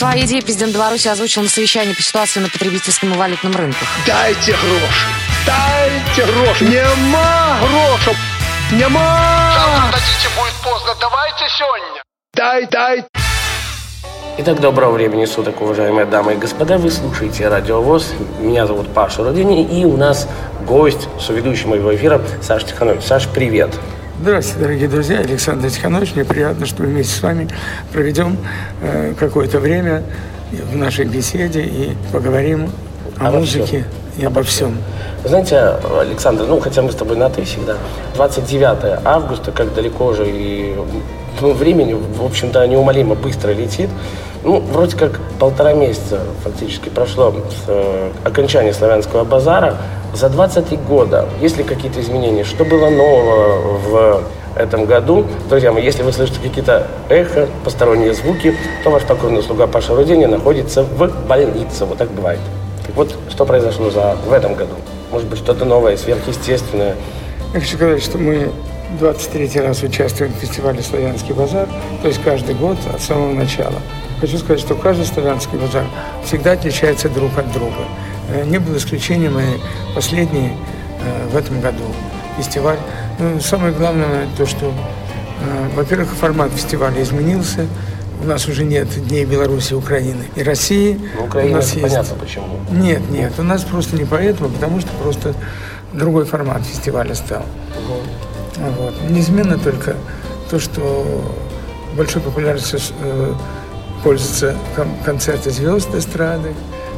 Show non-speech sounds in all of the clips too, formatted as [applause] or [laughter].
Свои идеи президент Беларуси озвучил на совещании по ситуации на потребительском и валютном рынках. Дайте гроши! Дайте гроши! Нема грошей! Нема! Завтра дадите, будет поздно. Давайте сегодня. Дай, дай! Итак, доброго времени суток, уважаемые дамы и господа. Вы слушаете Радио ВОЗ. Меня зовут Паша Рудини, и у нас гость, соведущий моего эфира, Саша Тиханович. Саш, привет. Здравствуйте, дорогие друзья. Александр Тиханович. Мне приятно, что мы вместе с вами проведем э, какое-то время в нашей беседе и поговорим о Обо музыке всем. и обо всем. Знаете, Александр, ну, хотя мы с тобой на «ты» всегда, 29 августа, как далеко же и ну, времени, в общем-то, неумолимо быстро летит. Ну, вроде как полтора месяца фактически прошло с э, окончания славянского базара. За 23 года есть ли какие-то изменения? Что было нового в этом году? Друзья мои, если вы слышите какие-то эхо, посторонние звуки, то ваш покорный слуга Паша Рудени находится в больнице. Вот так бывает. Так вот, что произошло за, в этом году? Может быть, что-то новое, сверхъестественное? Я хочу сказать, что мы 23 раз участвуем в фестивале «Славянский базар», то есть каждый год от самого начала. Хочу сказать, что каждый славянский базар всегда отличается друг от друга. Э, Не было исключением и последний э, в этом году фестиваль. Ну, самое главное то, что, э, во-первых, формат фестиваля изменился. У нас уже нет Дней Беларуси, Украины и России. Ну, у Украина, нас есть понятно почему. нет, нет, у нас просто не поэтому, потому что просто другой формат фестиваля стал. Вот. Неизменно только то, что большой популярностью пользуются кон- концерты звезд эстрады.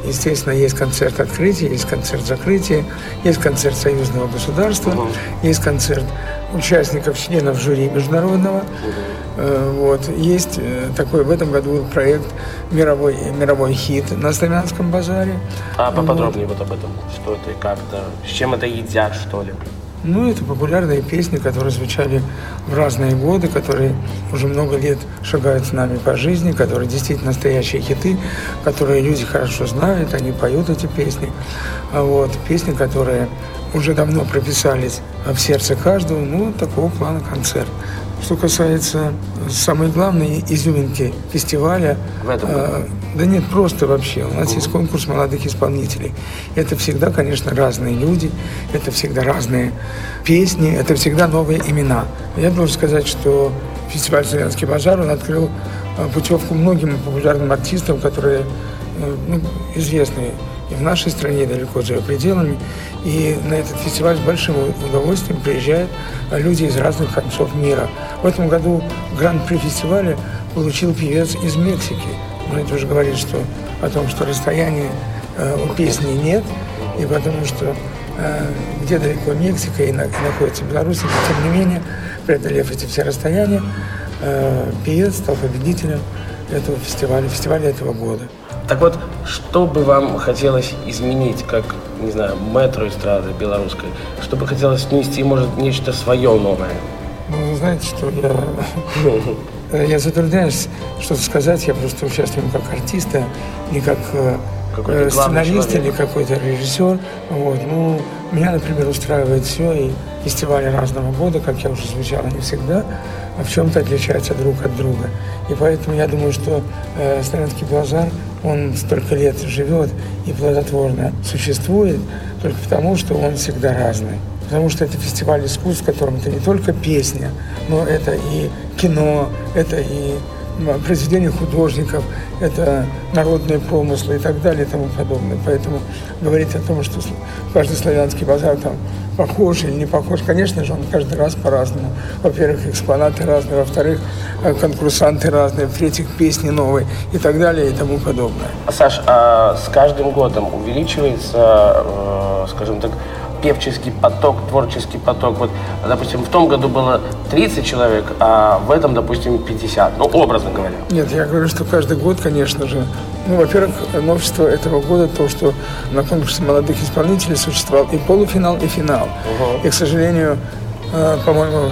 Естественно, есть концерт открытия, есть концерт закрытия, есть концерт союзного государства, есть концерт участников, членов жюри международного. Э, Вот. Есть э, такой, в этом году проект «Мировой, мировой хит» на Славянском базаре. А поподробнее вот об этом. Что это и как-то, с чем это едят, что ли? Ну, это популярные песни, которые звучали в разные годы, которые уже много лет шагают с нами по жизни, которые действительно настоящие хиты, которые люди хорошо знают, они поют эти песни. А вот песни, которые уже давно прописались в сердце каждого, ну, такого плана концерт. Что касается самой главной изюминки фестиваля, В этом э, да нет, просто вообще. У нас есть конкурс молодых исполнителей. Это всегда, конечно, разные люди, это всегда разные песни, это всегда новые имена. Я должен сказать, что фестиваль «Славянский базар» он открыл э, путевку многим популярным артистам, которые э, ну, известны в нашей стране, далеко за ее пределами. И на этот фестиваль с большим удовольствием приезжают люди из разных концов мира. В этом году гран-при фестиваля получил певец из Мексики. Мы это уже говорили, что о том, что расстояния э, у песни нет, и потому что э, где далеко Мексика и, на- и находится Беларусь, но тем не менее, преодолев эти все расстояния, э, певец стал победителем этого фестиваля, фестиваля этого года. Так вот, что бы вам хотелось изменить, как, не знаю, метро эстрады белорусской? Что бы хотелось внести, может, нечто свое новое? Ну, вы знаете, что я, э, я затрудняюсь что-то сказать, я просто участвую как артист, а не как э, Какой-то э, сценарист человек. или какой-то режиссер. Вот. Ну, меня, например, устраивает все, и фестивали разного года, как я уже звучал, они всегда в чем-то отличаются друг от друга. И поэтому я думаю, что э, Славянский базар, он столько лет живет и плодотворно существует только потому, что он всегда разный. Потому что это фестиваль искусств, в котором это не только песня, но это и кино, это и произведения художников, это народные помыслы и так далее и тому подобное. Поэтому говорить о том, что каждый славянский базар там похож или не похож, конечно же, он каждый раз по-разному. Во-первых, экспонаты разные, во-вторых, конкурсанты разные, в-третьих, песни новые и так далее и тому подобное. А, Саш, а с каждым годом увеличивается, э, скажем так, певческий поток, творческий поток. Вот, допустим, в том году было 30 человек, а в этом, допустим, 50. Ну, образно говоря. Нет, я говорю, что каждый год, конечно же, ну, во-первых, новшество этого года то, что на конкурсе молодых исполнителей существовал и полуфинал, и финал. И, к сожалению, э, по-моему,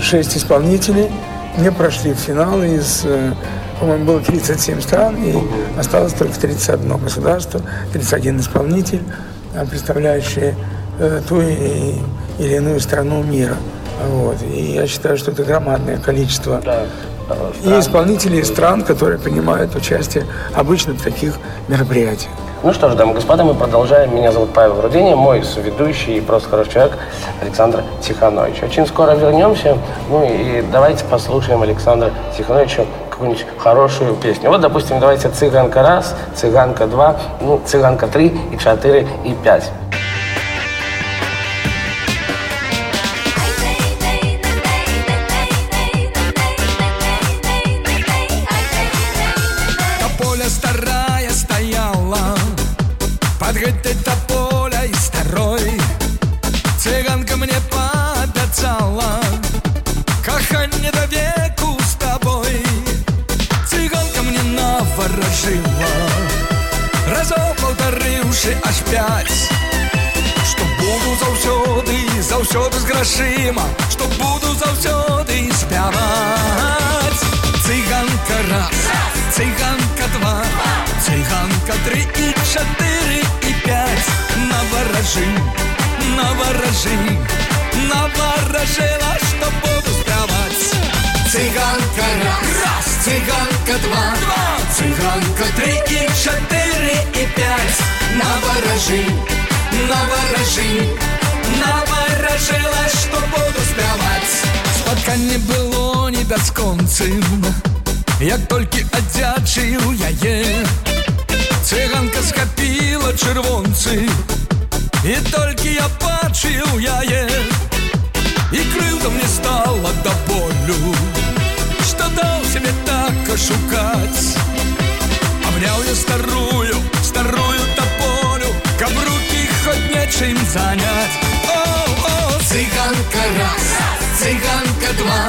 шесть исполнителей не прошли в финал из, э, по-моему, было 37 стран, и осталось только 31 государство, 31 исполнитель, э, представляющие э, ту или иную страну мира. Вот. И я считаю, что это громадное количество Да. И из стран, которые принимают участие обычно в таких мероприятиях. Ну что ж, дамы и господа, мы продолжаем. Меня зовут Павел Руденя, мой соведущий и просто хороший человек Александр Тиханович. Очень скоро вернемся. Ну и давайте послушаем Александра Тихановича какую-нибудь хорошую песню. Вот, допустим, давайте «Цыганка раз», «Цыганка два», ну, «Цыганка три» и «Четыре» и «Пять». заўсёды з грашыма Што буду заўсёды спяваць Цыганка раз, цыганка два Цыганка три і чатыры і пять Наваражы, наваражы Наваражыла, што буду спяваць Цыганка раз, раз цыганка два, два Цыганка три і чатыры і пять Наваражы, наваражы Наваражыла, што буду спяваць Спатканне было не бясконцым Як толькі адзячыў яе Цыганка скапіла чырвонцы І толькі я бачыў яе І крыўда мне стала да болю Што даў сябе так ашукаць Абняў я старую, старую тополю Каб рукі хоть нечым заняць О, о, цыганка раз, цыганка два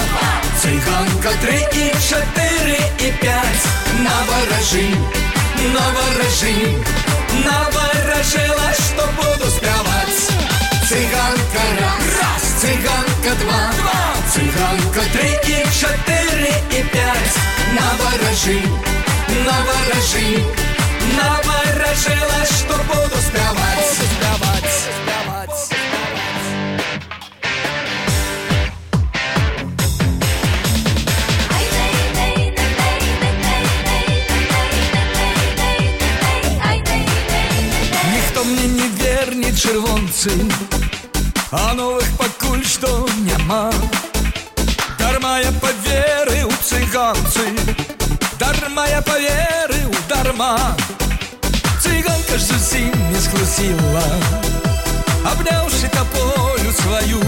Цыганка три і чатыры і пять Наваражы, наваражы Наваражыла, што буду спяваць Цыганка раз, раз цыганка два, два Цыганка три і чатыры і пять Наваражы, наваражы Наваражыла, што буду спяваць Спяваць, спяваць, Ніхто мне не верне чырвонцы А новых пакуль што няма Дарма я поверыў цыганцы Дарма я поверыў дарма Цыганка ж зусім не схлусіла Абняўшы тополю сваю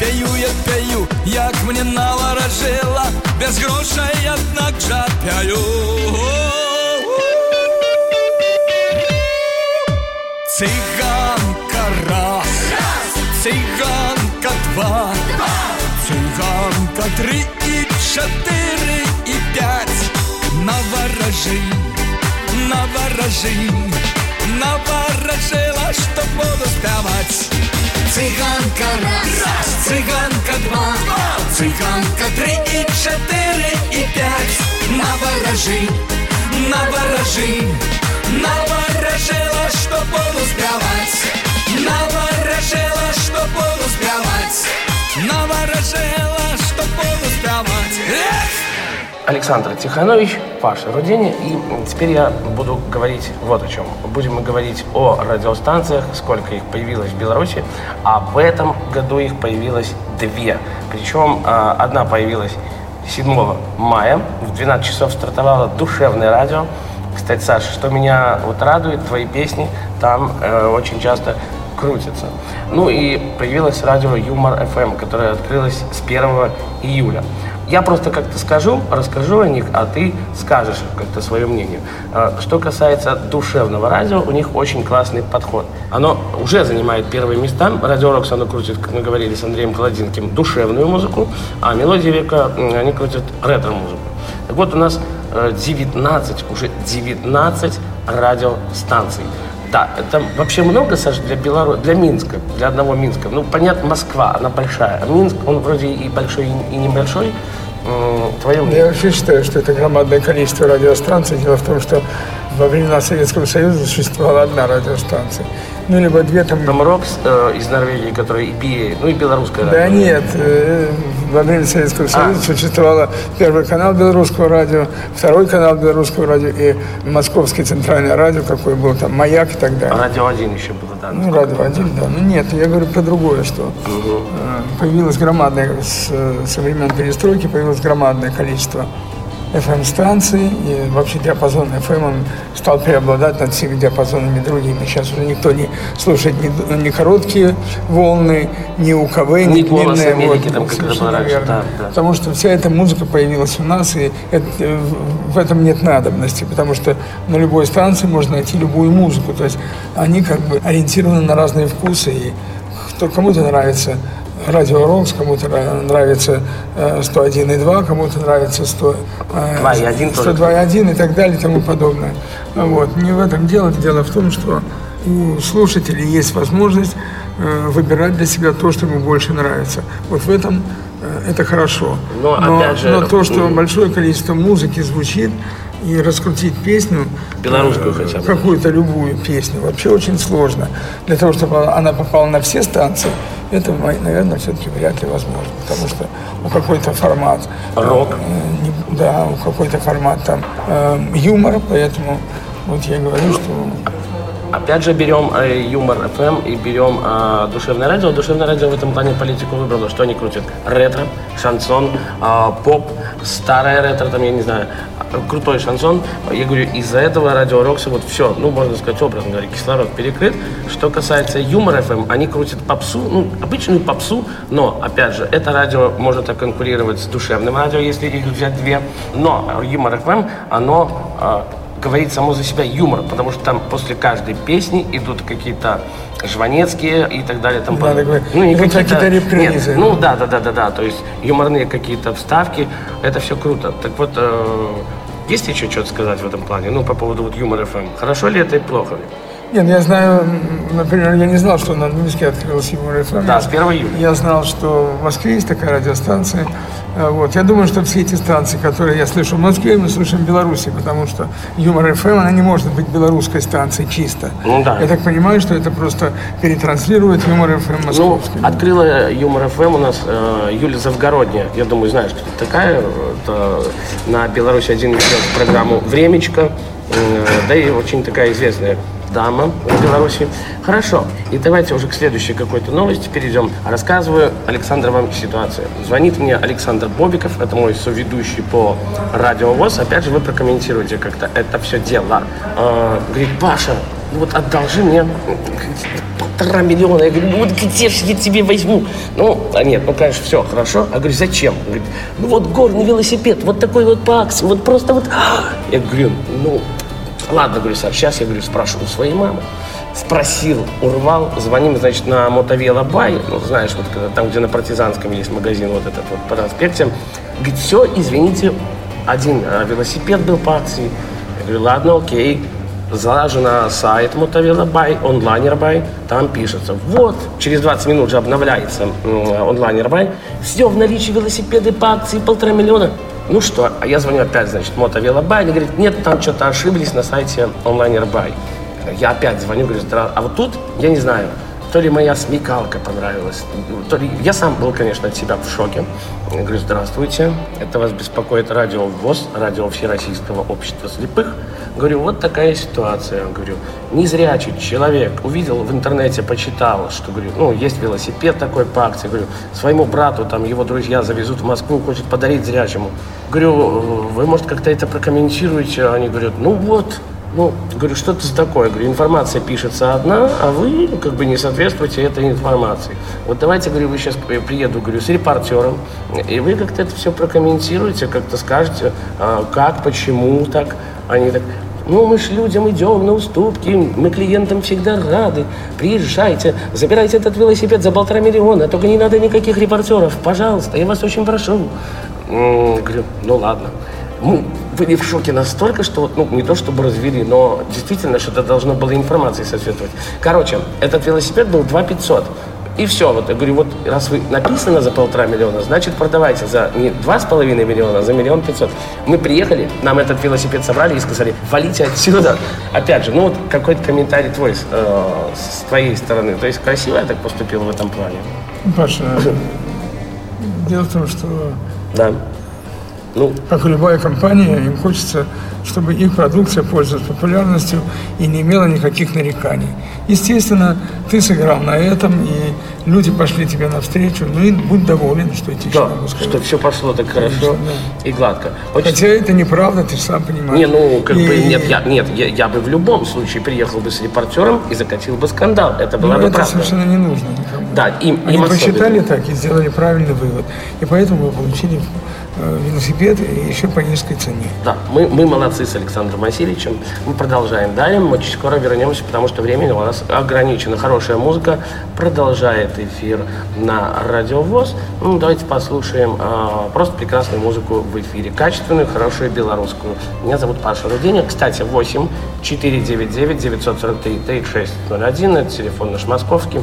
Пяю я пяю, як мне наваражыла Без грошай, аднак жа пяю Цыганка раз, цыганка два, цыганка три и четыре и пять. Наворожи, наворожи, наворожила, что буду спевать. Цыганка раз, цыганка два, цыганка три и четыре и пять. Наворожи, наворожи, наворожила, что буду спевать. Наворожила, что буду спевать. Наворожила, что спевать. Эх! Александр Тиханович, Паша Руденя. И теперь я буду говорить вот о чем. Будем мы говорить о радиостанциях, сколько их появилось в Беларуси. А в этом году их появилось две. Причем а, одна появилась 7 мая. В 12 часов стартовало душевное радио. Кстати, Саша, что меня вот радует, твои песни там э, очень часто крутятся. Ну и появилось радио Юмор FM, которое открылось с 1 июля. Я просто как-то скажу, расскажу о них, а ты скажешь как-то свое мнение. Э, Что касается душевного радио, у них очень классный подход. Оно уже занимает первые места. Радио Рокс, оно крутит, как мы говорили с Андреем Колодинским, душевную музыку, а Мелодия века, они крутят ретро-музыку. Так вот, у нас э, 19, уже 19 радиостанций. Да, это вообще много, Саша, для Беларуси, для Минска, для одного Минска. Ну, понятно, Москва, она большая. А Минск, он вроде и большой, и небольшой. Твое мнение? Я вообще считаю, что это громадное количество радиостанций. Дело в том, что во времена Советского Союза существовала одна радиостанция. Ну, либо две там... Рокс э, из Норвегии, который и BA, ну и белорусская Да радио. нет, э, во время Советского Союза существовало первый канал белорусского радио, второй канал белорусского радио и Московский центральное радио, какой был там, Маяк и так далее. Радио 1 еще было, да. Ну, радио один, да. Ну нет, я говорю про другое, что э, появилось громадное, с, со времен перестройки появилось громадное количество FM-станций, и вообще диапазон FM он стал преобладать над всеми диапазонами другими. Сейчас уже никто не слушает ни, ни короткие волны, ни УКВ, ни, Ни «Голос длинные. Америки», там, как совершенно раньше, верно. да, да. Потому что вся эта музыка появилась у нас, и это, э, в этом нет надобности, потому что на любой станции можно найти любую музыку. То есть они как бы ориентированы на разные вкусы, и кто, кому-то нравится радио Рокс, кому-то нра- нравится э, 101,2, кому-то нравится 100, э, 2,1 тоже. 102,1 и так далее и тому подобное. Вот. Не в этом дело. Дело в том, что у слушателей есть возможность э, выбирать для себя то, что ему больше нравится. Вот в этом э, это хорошо. Но, опять же, но то, что большое количество музыки звучит, и раскрутить песню, Белорусскую э, хотя бы. какую-то любую песню, вообще очень сложно. Для того, чтобы она попала на все станции, это, наверное, все-таки вряд ли возможно, потому что у какой-то формат... э, Рок. э, не- да, у какой-то формат там э, юмор, поэтому вот я говорю, что Опять же берем э, юмор FM и берем э, душевное радио. Душевное радио в этом плане политику выбрало, что они крутят. Ретро, шансон, э, поп, старое ретро, там, я не знаю, крутой шансон. Я говорю, из-за этого радио Рокса вот все, ну, можно сказать, образно говоря, кислород перекрыт. Что касается юмор FM, они крутят попсу, ну, обычную попсу, но, опять же, это радио может конкурировать с душевным радио, если их взять две. Но юмор FM, оно э, говорит само за себя юмор, потому что там после каждой песни идут какие-то жванецкие и так далее. Там Надо говорить, не идут какие-то репризы. Нет, ну да, да, да, да, да. То есть юморные какие-то вставки, это все круто. Так вот, э, есть еще что-то сказать в этом плане? Ну, по поводу вот юмора ФМ. Хорошо ли это и плохо? Нет, я знаю, например, я не знал, что а в Минске открылась Юмор ФМ. Да, с 1 июля. Я знал, что в Москве есть такая радиостанция. А, Вот. Я думаю, что все эти станции, которые я слышу в Москве, мы слышим в Беларуси, потому что Юмор ФМ, она не может быть белорусской станцией чисто. Ну да. Я так понимаю, что это просто перетранслирует Юмор ФМ Ну, московский. открыла Юмор ФМ у нас э, Юлия Завгородняя. Я думаю, знаешь, кто такая. Это на Беларусь один ведет программу «Времечко». Э, да и очень такая известная дама в Беларуси. Хорошо. И давайте уже к следующей какой-то новости перейдем. Рассказываю Александр вам ситуацию. Звонит мне Александр Бобиков, это мой соведущий по радио ВОЗ. Опять же, вы прокомментируете как-то это все дело. Э, говорит, Паша, ну вот одолжи мне полтора миллиона. Я говорю, ну вот где же я тебе возьму? Ну, а нет, ну, конечно, все, хорошо. А говорю, зачем? Говорит, ну вот горный велосипед, вот такой вот по акции, вот просто вот. Я говорю, ну, ладно, говорю, Саш, сейчас я говорю, спрошу у своей мамы. Спросил, урвал, звоним, значит, на Мотовело Бай, ну, знаешь, вот там, где на Партизанском есть магазин, вот этот вот по проспекте. Говорит, все, извините, один а, велосипед был по акции. Я говорю, ладно, окей. Залажу на сайт Мотовело бай, Onliner.by, там пишется, вот, через 20 минут же обновляется м, Onliner.by, все в наличии велосипеды по акции полтора миллиона. Ну что, а я звоню опять, значит, Мотовело бай, они говорят, нет, там что-то ошиблись на сайте Onliner.by. Я опять звоню, говорю, «Здра- а вот тут, я не знаю, то ли моя смекалка понравилась, то ли... Я сам был, конечно, от себя в шоке. Я говорю, здравствуйте, это вас беспокоит радио ВОЗ, радио Всероссийского общества слепых. Говорю, вот такая ситуация. Говорю, незрячий человек увидел в интернете, почитал, что, говорю, ну, есть велосипед такой по акции. Говорю, своему брату, там, его друзья завезут в Москву, хочет подарить зрячему. Говорю, вы, может, как-то это прокомментируете? Они говорят, ну вот, ну, говорю, что это такое? Говорю, информация пишется одна, а вы как бы не соответствуете этой информации. Вот давайте, говорю, вы сейчас приеду, говорю, с репортером, и вы как-то это все прокомментируете, как-то скажете, а, как, почему так. Они так, ну, мы ж людям идем на уступки, мы клиентам всегда рады. Приезжайте, забирайте этот велосипед за полтора миллиона, только не надо никаких репортеров, пожалуйста, я вас очень прошу. Говорю, ну ладно. Мы были в шоке настолько, что вот, ну, не то чтобы развели, но действительно что-то должно было информации соответствовать. Короче, этот велосипед был 2 500. И все. Вот я говорю, вот раз вы написано за полтора миллиона, значит продавайте за не два с половиной миллиона, а за миллион пятьсот. Мы приехали, нам этот велосипед собрали и сказали, валите отсюда. Опять же, ну вот какой-то комментарий твой э, с твоей стороны. То есть красиво я так поступил в этом плане. Паша, дело в том, что Да. Ну, как и любая компания, им хочется, чтобы их продукция пользовалась популярностью и не имела никаких нареканий. Естественно, ты сыграл на этом, и люди пошли тебе навстречу. Ну и будь доволен, что еще да, могу сказать. что все пошло так хорошо Да, и гладко. Очень Хотя это неправда, ты сам понимаешь. Не, ну, как И- бы, нет, я, нет я, я бы в любом случае приехал бы с репортером и закатил бы скандал. Это Ну, была бы это правда. совершенно не нужно никому. Да, им, Они им посчитали так и сделали правильный вывод. И поэтому вы получили э, велосипед и еще по низкой цене. Да, мы, мы молодцы с Александром Васильевичем. Мы продолжаем далее. Мы очень скоро вернемся, потому что времени у нас ограничено. Хорошая музыка продолжает эфир на Радио ВОЗ. Ну, давайте послушаем а, просто прекрасную музыку в эфире. Качественную, хорошую белорусскую. Меня зовут Паша Руденя. Кстати, 8 499 943 3601. Это телефон наш московский.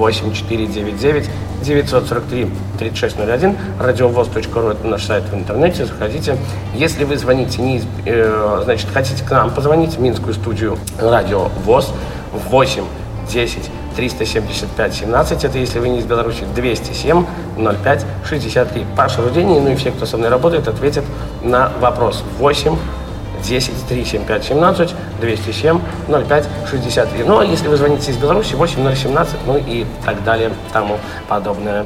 8 499 943 3601. Радиовоз.ру это наш сайт в интернете. Заходите. Если вы звоните, не э, значит, хотите к нам позвонить в Минскую студию Радио ВОЗ 8 10 375 17. Это если вы не из Беларуси. 207 05 63. Паша Рудений, ну и все, кто со мной работает, ответят на вопрос 8 10 375 17 207 05 63. Ну а если вы звоните из Беларуси 8 017, ну и так далее, тому подобное.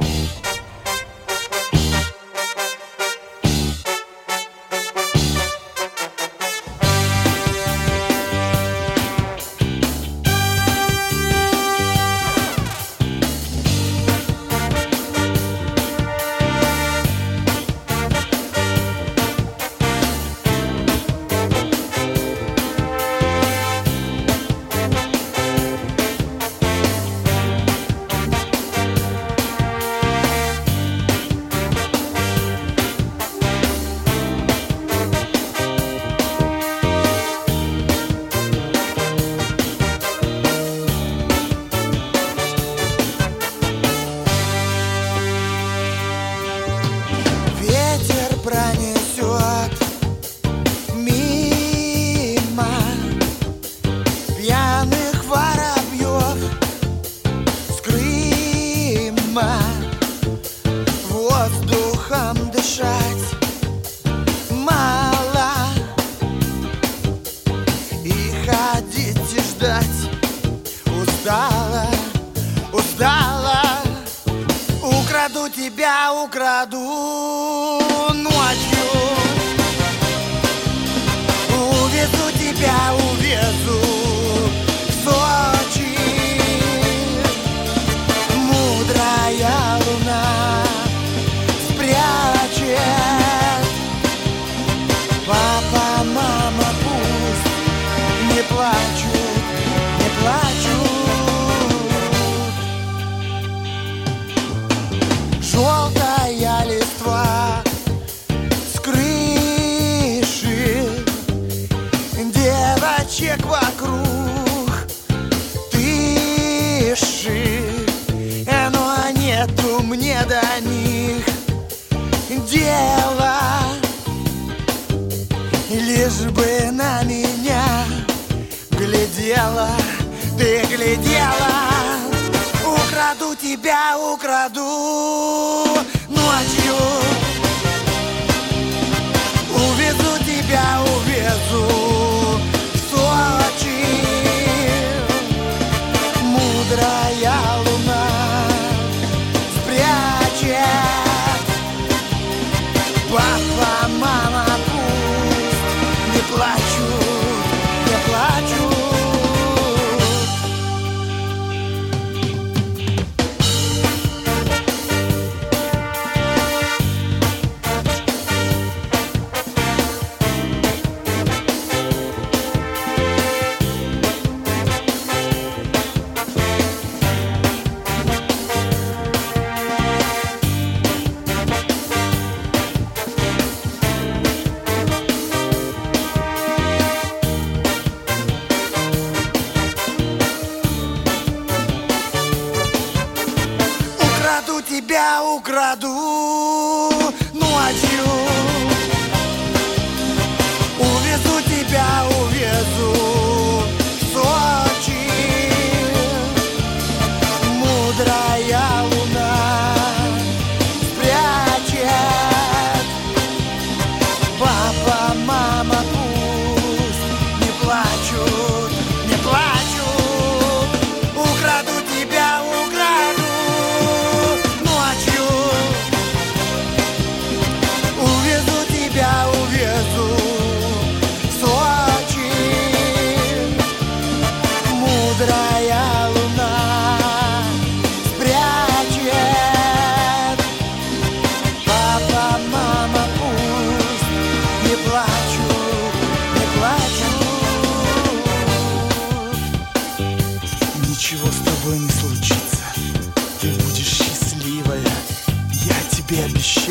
Тебя, украду ночью. Увезу тебя, увезу дела Лишь бы на меня глядела, ты глядела. Украду тебя, украду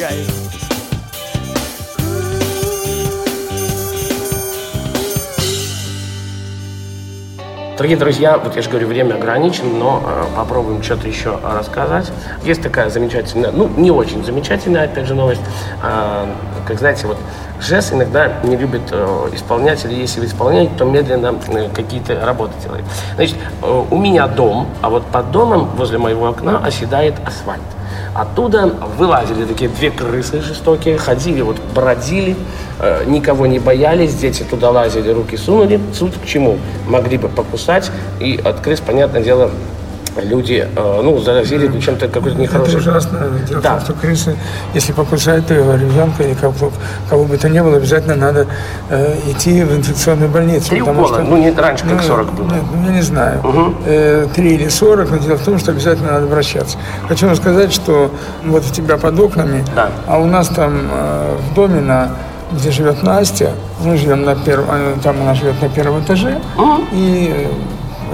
обещаю Дорогие друзья, вот я же говорю, время ограничено, но э, попробуем что-то еще рассказать. Есть такая замечательная, ну, не очень замечательная, опять же, новость. А, как знаете, вот ЖЭС иногда не любит э, исполнять, или если исполняет, то медленно э, какие-то работы делает. Значит, э, у меня дом, а вот под домом возле моего окна оседает асфальт. Оттуда вылазили такие две крысы жестокие, ходили, вот бродили, э, никого не боялись, дети туда лазили, руки сунули. Суть к чему? Могли бы покусать, и от крыс, понятное дело, люди, э, ну, заразили чем-то какой-то нехороший. Это ужасно. Дело Да. в том, что крысы, если покусают то ребенка или кого, кого бы то ни было, обязательно надо э, идти в инфекционную больницу. Три потому укола, ну, не раньше, как 40 было. Нет, ну, я не знаю. Э, Три или сорок, но дело в том, что обязательно надо обращаться. Хочу вам сказать, что вот у тебя под окнами, Да. а у нас там э, в доме, на, где живет Настя, мы живем на первом, э, там она живет на первом этаже, и э,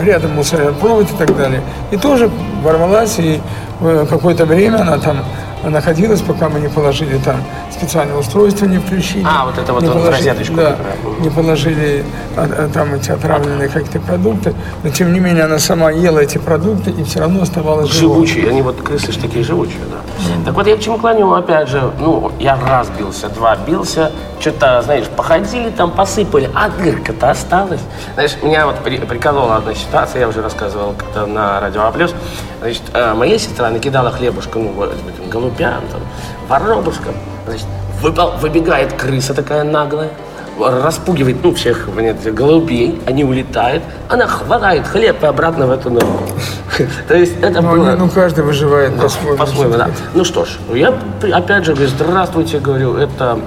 рядом мусоропровод и так далее. И тоже ворвалась, и какое-то время она там находилась, пока мы не положили там специальное устройство, не включили. А, вот это вот не вот положили, розеточку, Да, не положили а, а, там эти отравленные какие-то продукты, но тем не менее она сама ела эти продукты и все равно оставалась живой. Живучие, они вот крысы ж такие живучие, да. Так вот я к чему клоню, опять же, ну, я раз бился, два бился, что-то, знаешь, походили там, посыпали, а дырка-то осталась. Знаешь, меня вот при- приколола одна ситуация, я уже рассказывал как-то на Радио А+. Значит, э, моя сестра накидала хлебушка, ну, голубям, там, воробушкам. Значит, выпал- выбегает крыса такая наглая, распугивает, ну, всех нет, голубей, они улетают, она хватает хлеб и обратно в эту нору. [laughs] То есть это Ну, было... ну, каждый выживает по-своему. По-своему, да. Ну что ж, я опять же говорю, здравствуйте, говорю, это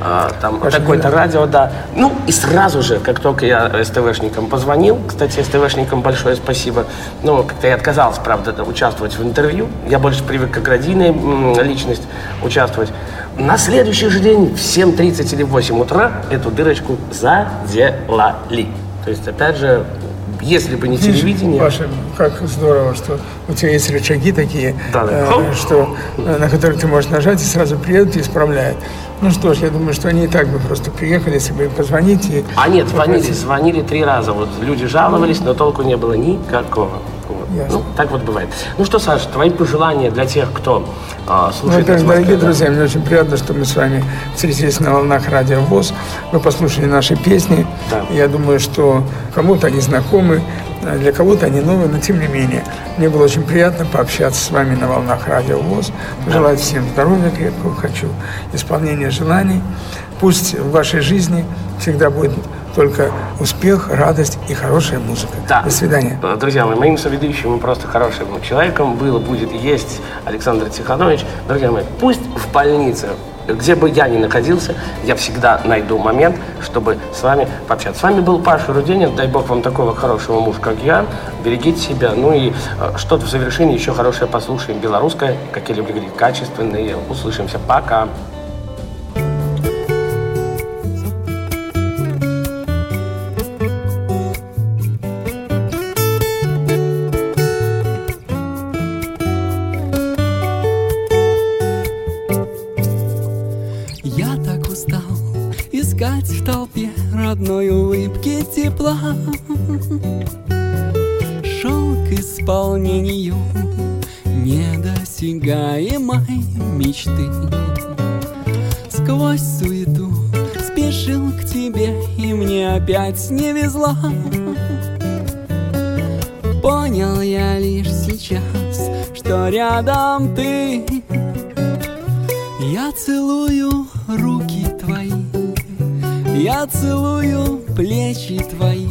а, там такое-то радио, да. Ну и сразу же, как только я СТВшникам позвонил, кстати, СТВшникам большое спасибо, ну, как-то я отказался, правда, да, участвовать в интервью, я больше привык как радийная личность участвовать. На следующий же день в 7.30 или в 8 утра эту дырочку заделали. То есть, опять же, если бы не Видишь, телевидение... Паша, как здорово, что у тебя есть рычаги такие, Да, да. э, что, э, на которые ты можешь нажать и сразу приедут и исправляют. Ну что ж, я думаю, что они и так бы просто приехали, если бы им позвонить. И А нет, звонили, звонили три раза. Вот люди жаловались, но толку не было никакого. Ясно. Ну, так вот бывает. Ну что, Саша, твои пожелания для тех, кто а, слушает во-первых, дорогие да? друзья, мне очень приятно, что мы с вами встретились на волнах радио ВОЗ. Вы послушали наши песни. Да. Я думаю, что кому-то они знакомы, а для кого-то они новые, но тем не менее. Мне было очень приятно пообщаться с вами на волнах радио ВОЗ. Желаю всем здоровья крепкого, хочу исполнения желаний. Пусть в вашей жизни всегда будет только успех, радость и хорошая музыка. Да. До свидания. Э, Друзья мои, моим соведущим и просто хорошим человеком было, будет и есть Александр Тиханович. Друзья мои, пусть в больнице, где бы я ни находился, я всегда найду момент, чтобы с вами пообщаться. С вами был Паша Руденин. Дай бог вам такого хорошего мужа, как я. Берегите себя. Ну и э, что-то в завершении еще хорошее послушаем. Белорусское, как я люблю говорить, качественное. Услышимся. Пока. Не везло. Понял я лишь сейчас, что рядом ты. Я целую руки твои, я целую плечи твои,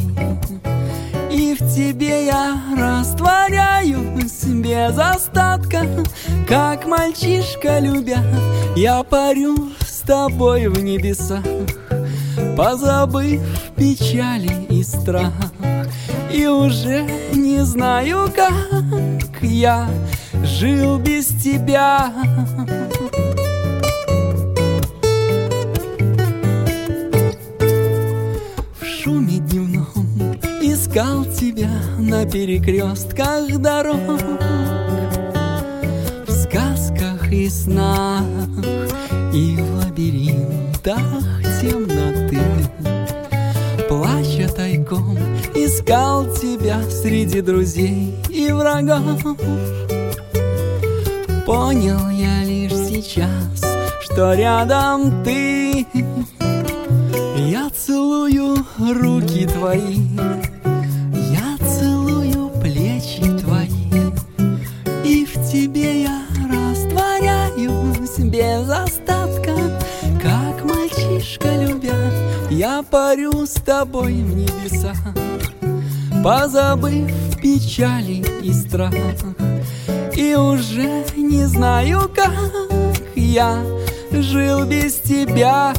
и в тебе я растворяюсь без остатка, как мальчишка любя, я парю с тобой в небесах, позабыв печали и страх. И уже не знаю, как я жил без тебя. В шуме дневном искал тебя на перекрестках дорог, в сказках и снах, и в лабиринтах темноты. Искал тебя среди друзей и врагов. Понял я лишь сейчас, что рядом ты. Я целую руки твои, я целую плечи твои, и в тебе я растворяюсь без остатка, как мальчишка любя. Я парю с тобой в небесах, позабыв печали и страх. И уже не знаю, как я жил без тебя.